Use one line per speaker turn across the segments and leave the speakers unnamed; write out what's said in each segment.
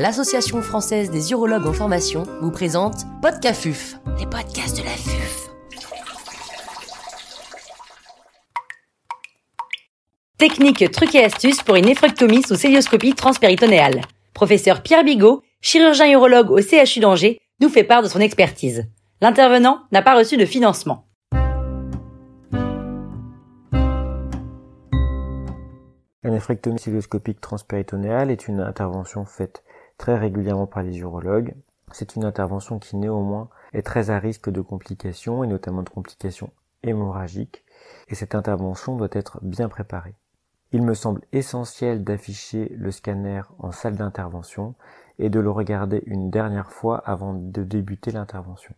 l'Association française des urologues en formation vous présente Podcafuf, les podcasts de la FUF.
Technique, trucs et astuces pour une néphrectomie sous célioscopie transpéritonéale. Professeur Pierre Bigot, chirurgien urologue au CHU d'Angers, nous fait part de son expertise. L'intervenant n'a pas reçu de financement.
La néphrectomie cilioscopique transpéritonéale est une intervention faite très régulièrement par les urologues. C'est une intervention qui néanmoins est très à risque de complications et notamment de complications hémorragiques et cette intervention doit être bien préparée. Il me semble essentiel d'afficher le scanner en salle d'intervention et de le regarder une dernière fois avant de débuter l'intervention.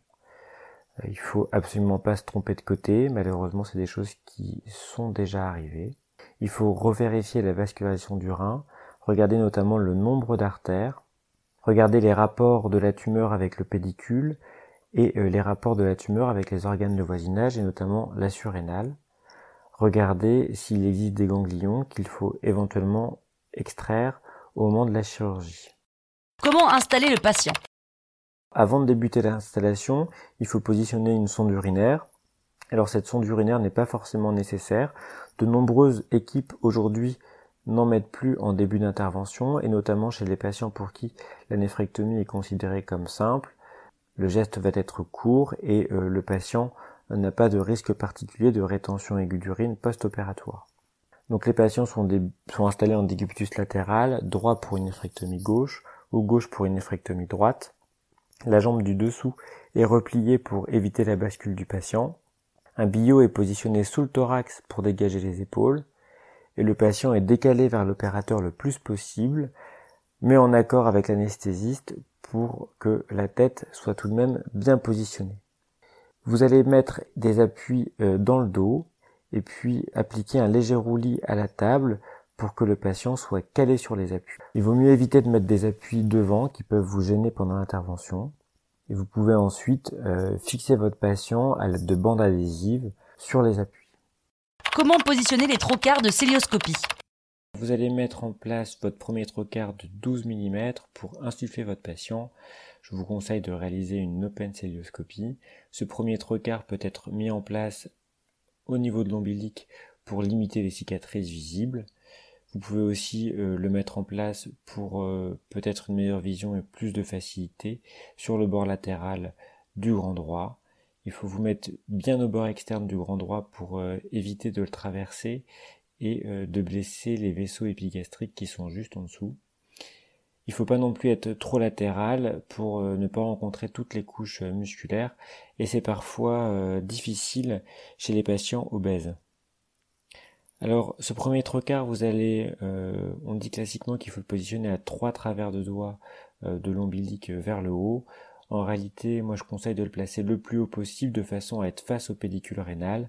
Il faut absolument pas se tromper de côté, malheureusement c'est des choses qui sont déjà arrivées. Il faut revérifier la vascularisation du rein, regarder notamment le nombre d'artères, regarder les rapports de la tumeur avec le pédicule et euh, les rapports de la tumeur avec les organes de voisinage et notamment la surrénale. Regarder s'il existe des ganglions qu'il faut éventuellement extraire au moment de la chirurgie.
Comment installer le patient?
Avant de débuter l'installation, il faut positionner une sonde urinaire. Alors cette sonde urinaire n'est pas forcément nécessaire. De nombreuses équipes aujourd'hui n'en mettent plus en début d'intervention et notamment chez les patients pour qui la néphrectomie est considérée comme simple. Le geste va être court et euh, le patient n'a pas de risque particulier de rétention aiguë d'urine post-opératoire. Donc les patients sont, installés en décubitus latéral, droit pour une néphrectomie gauche ou gauche pour une néphrectomie droite. La jambe du dessous est repliée pour éviter la bascule du patient. Un billot est positionné sous le thorax pour dégager les épaules et le patient est décalé vers l'opérateur le plus possible, mais en accord avec l'anesthésiste pour que la tête soit tout de même bien positionnée. Vous allez mettre des appuis euh, dans le dos et puis appliquer un léger roulis à la table pour que le patient soit calé sur les appuis. Il vaut mieux éviter de mettre des appuis devant qui peuvent vous gêner pendant l'intervention. Et vous pouvez ensuite euh, fixer votre patient à l'aide de bandes adhésives sur les appuis.
Comment positionner les trocars de célioscopie
Vous allez mettre en place votre premier trocar de 12 mm pour insuffler votre patient. Je vous conseille de réaliser une open célioscopie. Ce premier trocar peut être mis en place au niveau de l'ombilic pour limiter les cicatrices visibles. Vous pouvez aussi euh, le mettre en place pour euh, peut-être une meilleure vision et plus de facilité sur le bord latéral du grand droit. Il faut vous mettre bien au bord externe du grand droit pour euh, éviter de le traverser et de blesser les vaisseaux épigastriques qui sont juste en dessous. Il ne faut pas non plus être trop latéral pour ne pas rencontrer toutes les couches musculaires et c'est parfois difficile chez les patients obèses. Alors, ce premier trocard, vous allez, euh, on dit classiquement qu'il faut le positionner à trois travers de doigts euh, de l'ombilic vers le haut. En réalité, moi je conseille de le placer le plus haut possible de façon à être face au pédicule rénal,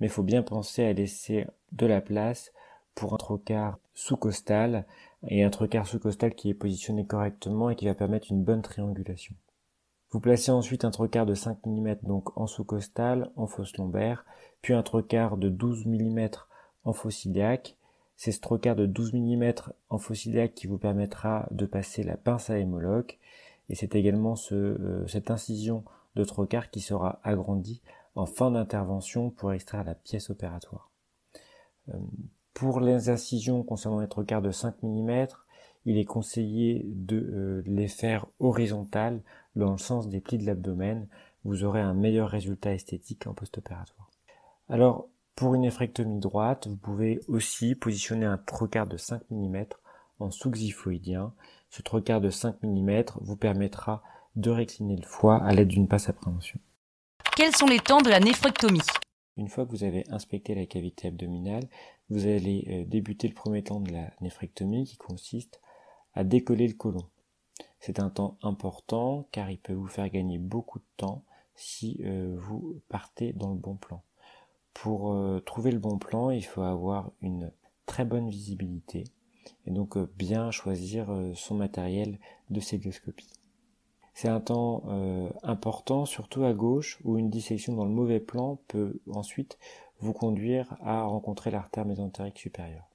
mais il faut bien penser à laisser de la place pour un trocard sous-costal et un trocard sous-costal qui est positionné correctement et qui va permettre une bonne triangulation. Vous placez ensuite un trocard de 5 mm donc en sous-costal, en fosse lombaire, puis un trocard de 12 mm en fossiliaque. C'est ce trocard de 12 mm en fossiliaque qui vous permettra de passer la pince à hémologue. Et c'est également euh, cette incision de trocard qui sera agrandie en fin d'intervention pour extraire la pièce opératoire. Euh, pour les incisions concernant les trocars de 5 mm, il est conseillé de euh, les faire horizontales dans le sens des plis de l'abdomen. Vous aurez un meilleur résultat esthétique en post-opératoire. Alors, pour une néphrectomie droite, vous pouvez aussi positionner un trocard de 5 mm en sous-xiphoïdien. Ce trocard de 5 mm vous permettra de récliner le foie à l'aide d'une passe appréhension.
Quels sont les temps de la néphrectomie?
Une fois que vous avez inspecté la cavité abdominale, vous allez euh, débuter le premier temps de la néphrectomie qui consiste à décoller le côlon. C'est un temps important car il peut vous faire gagner beaucoup de temps si euh, vous partez dans le bon plan. Pour euh, trouver le bon plan, il faut avoir une très bonne visibilité et donc euh, bien choisir euh, son matériel de célioscopie. C'est un temps important, surtout à gauche, où une dissection dans le mauvais plan peut ensuite vous conduire à rencontrer l'artère mésentérique supérieure.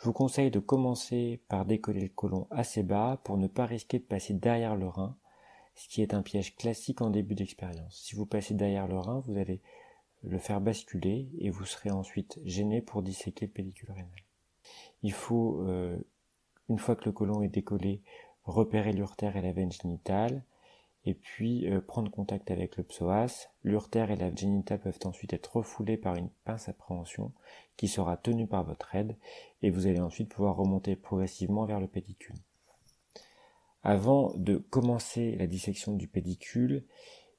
Je vous conseille de commencer par décoller le côlon assez bas pour ne pas risquer de passer derrière le rein, ce qui est un piège classique en début d'expérience. Si vous passez derrière le rein, vous allez le faire basculer et vous serez ensuite gêné pour disséquer le pédicule rénal. Il faut, euh, une fois que le côlon est décollé, repérer l'urtère et la veine génitale, et puis euh, prendre contact avec le psoas. L'urtère et la génitale peuvent ensuite être refoulés par une pince à préhension qui sera tenue par votre aide et vous allez ensuite pouvoir remonter progressivement vers le pédicule. Avant de commencer la dissection du pédicule,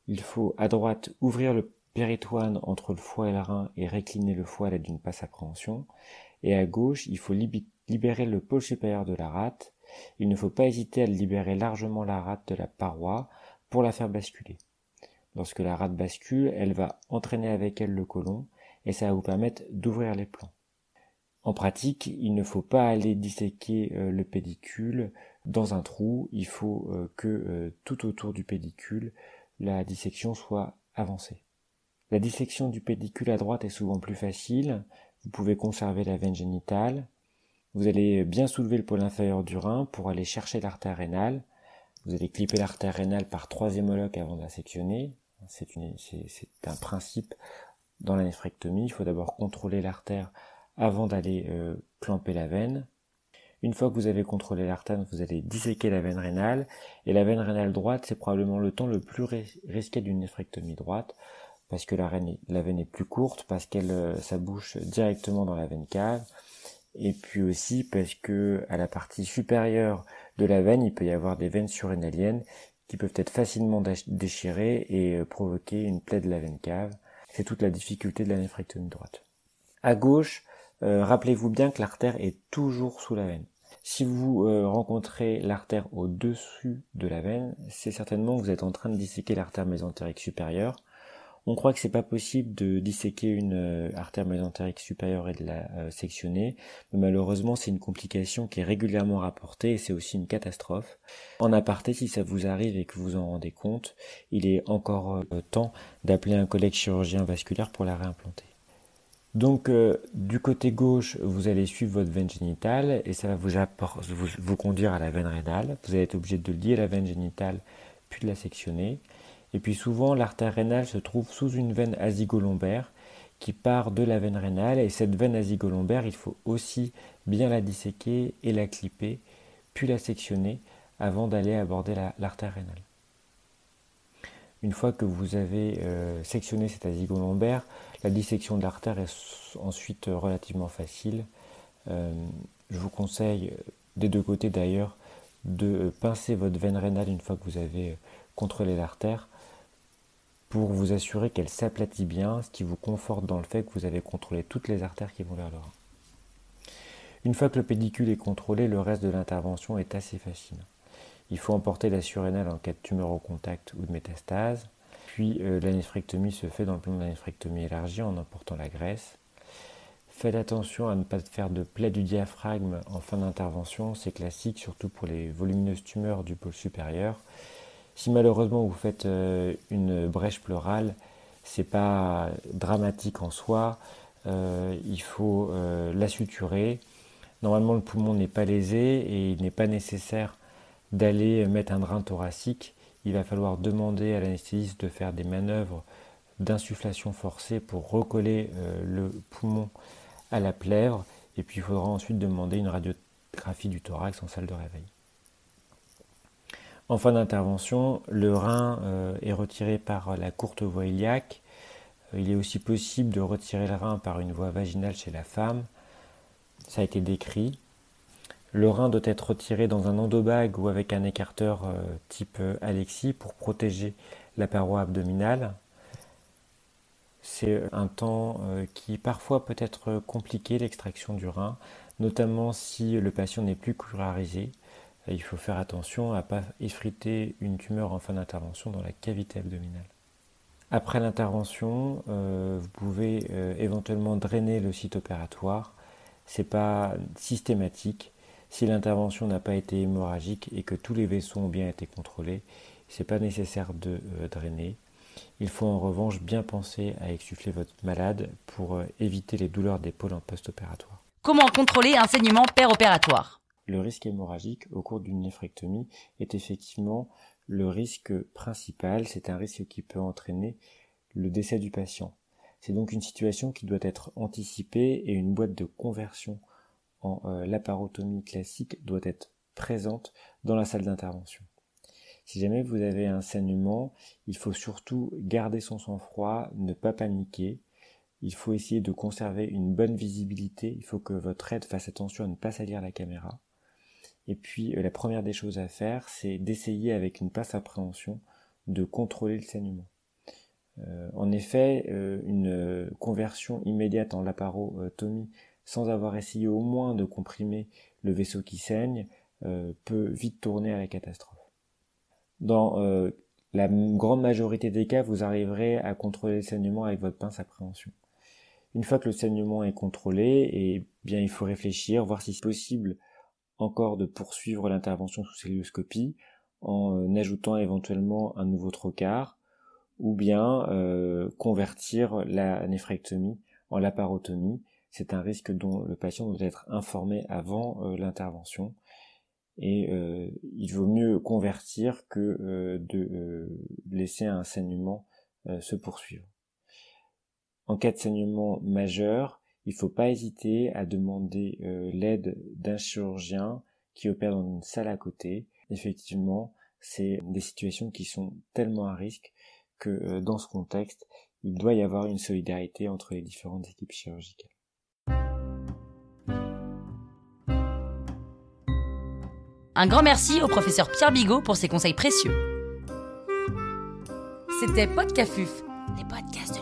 il faut à droite ouvrir le péritoine entre le foie et le rein et récliner le foie à l'aide d'une pince à préhension. Et à gauche, il faut libérer le pôle supérieur de la rate. Il ne faut pas hésiter à libérer largement la rate de la paroi pour la faire basculer. Lorsque la rate bascule, elle va entraîner avec elle le côlon et ça va vous permettre d'ouvrir les plans. En pratique, il ne faut pas aller disséquer euh, le pédicule dans un trou, il faut euh, que euh, tout autour du pédicule, la dissection soit avancée. La dissection du pédicule à droite est souvent plus facile, vous pouvez conserver la veine génitale, vous allez bien soulever le pôle inférieur du rein pour aller chercher l'artère rénale, vous allez clipper l'artère rénale par trois hémologues avant de la sectionner. C'est un principe dans la néphrectomie. Il faut d'abord contrôler l'artère avant d'aller euh, clamper la veine. Une fois que vous avez contrôlé l'artère, vous allez disséquer la veine rénale. Et la veine rénale droite, c'est probablement le temps le plus risqué d'une néphrectomie droite, parce que la, veine est plus courte, parce qu'elle euh, ça bouche directement dans la veine cave, et puis aussi parce que à la partie supérieure de la veine, il peut y avoir des veines surrénaliennes qui peuvent être facilement déchirées et euh, provoquer une plaie de la veine cave. C'est toute la difficulté de la néphrectomie droite. À gauche, euh, rappelez-vous bien que l'artère est toujours sous la veine. Si vous euh, rencontrez l'artère au-dessus de la veine, c'est certainement que vous êtes en train de disséquer l'artère mésentérique supérieure on croit que c'est pas possible de disséquer une euh, artère mésentérique supérieure et de la euh, sectionner, mais malheureusement c'est une complication qui est régulièrement rapportée et c'est aussi une catastrophe. En aparté, si ça vous arrive et que vous en rendez compte, il est encore euh, temps d'appeler un collègue chirurgien vasculaire pour la réimplanter. Donc du côté gauche, vous allez suivre votre veine génitale et ça va vous, vous, vous conduire à la veine rénale. Vous allez être obligé de lier la veine génitale puis de la sectionner. Et puis souvent, l'artère rénale se trouve sous une veine azygolombaire qui part de la veine rénale. Et cette veine azygolombaire, il faut aussi bien la disséquer et la clipper, puis la sectionner avant d'aller aborder l'artère rénale. Une fois que vous avez euh, sectionné cette azygolombaire, la dissection de l'artère est ensuite relativement facile. Euh, je vous conseille, des deux côtés d'ailleurs, de pincer votre veine rénale une fois que vous avez contrôlé l'artère pour vous assurer qu'elle s'aplatit bien, ce qui vous conforte dans le fait que vous avez contrôlé toutes les artères qui vont vers le rein. Une fois que le pédicule est contrôlé, le reste de l'intervention est assez facile. Il faut emporter la surrénale en cas de tumeur au contact ou de métastase. Puis euh, se fait dans le plan de la néphrectomie élargie en emportant la graisse. Faites attention à ne pas faire de plaie du diaphragme en fin d'intervention, c'est classique, surtout pour les volumineuses tumeurs du pôle supérieur. Si malheureusement vous faites euh, une brèche pleurale, c'est pas dramatique en soi. Euh, il faut euh, la suturer. Normalement, le poumon n'est pas lésé et il n'est pas nécessaire d'aller mettre un drain thoracique. Il va falloir demander à l'anesthésiste de faire des manœuvres d'insufflation forcée pour recoller le poumon à la plèvre. Et puis il faudra ensuite demander une radiographie du thorax en salle de réveil. En fin d'intervention, le rein euh, est retiré par la courte voie iliaque. Euh, il est aussi possible de retirer le rein par une voie vaginale chez la femme. Ça a été décrit. Le rein doit être retiré dans un endobague ou avec un écarteur euh, type Alexis pour protéger la paroi abdominale. C'est un temps qui parfois peut être compliqué, l'extraction du rein, notamment si le patient n'est plus curarisé il faut faire attention à ne pas effriter une tumeur en fin d'intervention dans la cavité abdominale. Après l'intervention, euh, vous pouvez euh, éventuellement drainer le site opératoire. Ce n'est pas systématique. Si l'intervention n'a pas été hémorragique et que tous les vaisseaux ont bien été contrôlés, ce n'est pas nécessaire de euh, drainer. Il faut en revanche bien penser à exsuffler votre malade pour éviter les douleurs d'épaule en post-opératoire.
Comment contrôler un saignement péropératoire
Le risque hémorragique au cours d'une néphrectomie est effectivement le risque principal. C'est un risque qui peut entraîner le décès du patient. C'est donc une situation qui doit être anticipée et une boîte de conversion en euh, laparotomie classique doit être présente dans la salle d'intervention. Si jamais vous avez un saignement, il faut surtout garder son sang-froid, ne pas paniquer. Il faut essayer de conserver une bonne visibilité. Il faut que votre aide fasse attention à ne pas salir la caméra. Et puis euh, la première des choses à faire, c'est d'essayer avec une passe appréhension de contrôler le saignement. Euh, en effet, euh, une conversion immédiate en laparotomie sans avoir essayé au moins de comprimer le vaisseau qui saigne peut vite tourner à la catastrophe. Dans la grande majorité des cas, vous arriverez à contrôler le saignement avec votre pince appréhension. Une fois que le saignement est contrôlé, eh bien il faut réfléchir, voir si c'est possible encore de poursuivre l'intervention sous célioscopie en euh, ajoutant éventuellement un nouveau trocar ou bien euh, convertir la néphrectomie en laparotomie. C'est un risque dont le patient doit être informé avant euh, l'intervention et il vaut mieux convertir que de laisser un saignement se poursuivre. En cas de saignement majeur, il ne faut pas hésiter à demander euh, l'aide d'un chirurgien qui opère dans une salle à côté. Effectivement, c'est des situations qui sont tellement à risque que euh, dans ce contexte, il doit y avoir une solidarité entre les différentes équipes chirurgicales.
Un grand merci au professeur Pierre Bigot pour ses conseils précieux. C'était Podcafuf, les podcasts de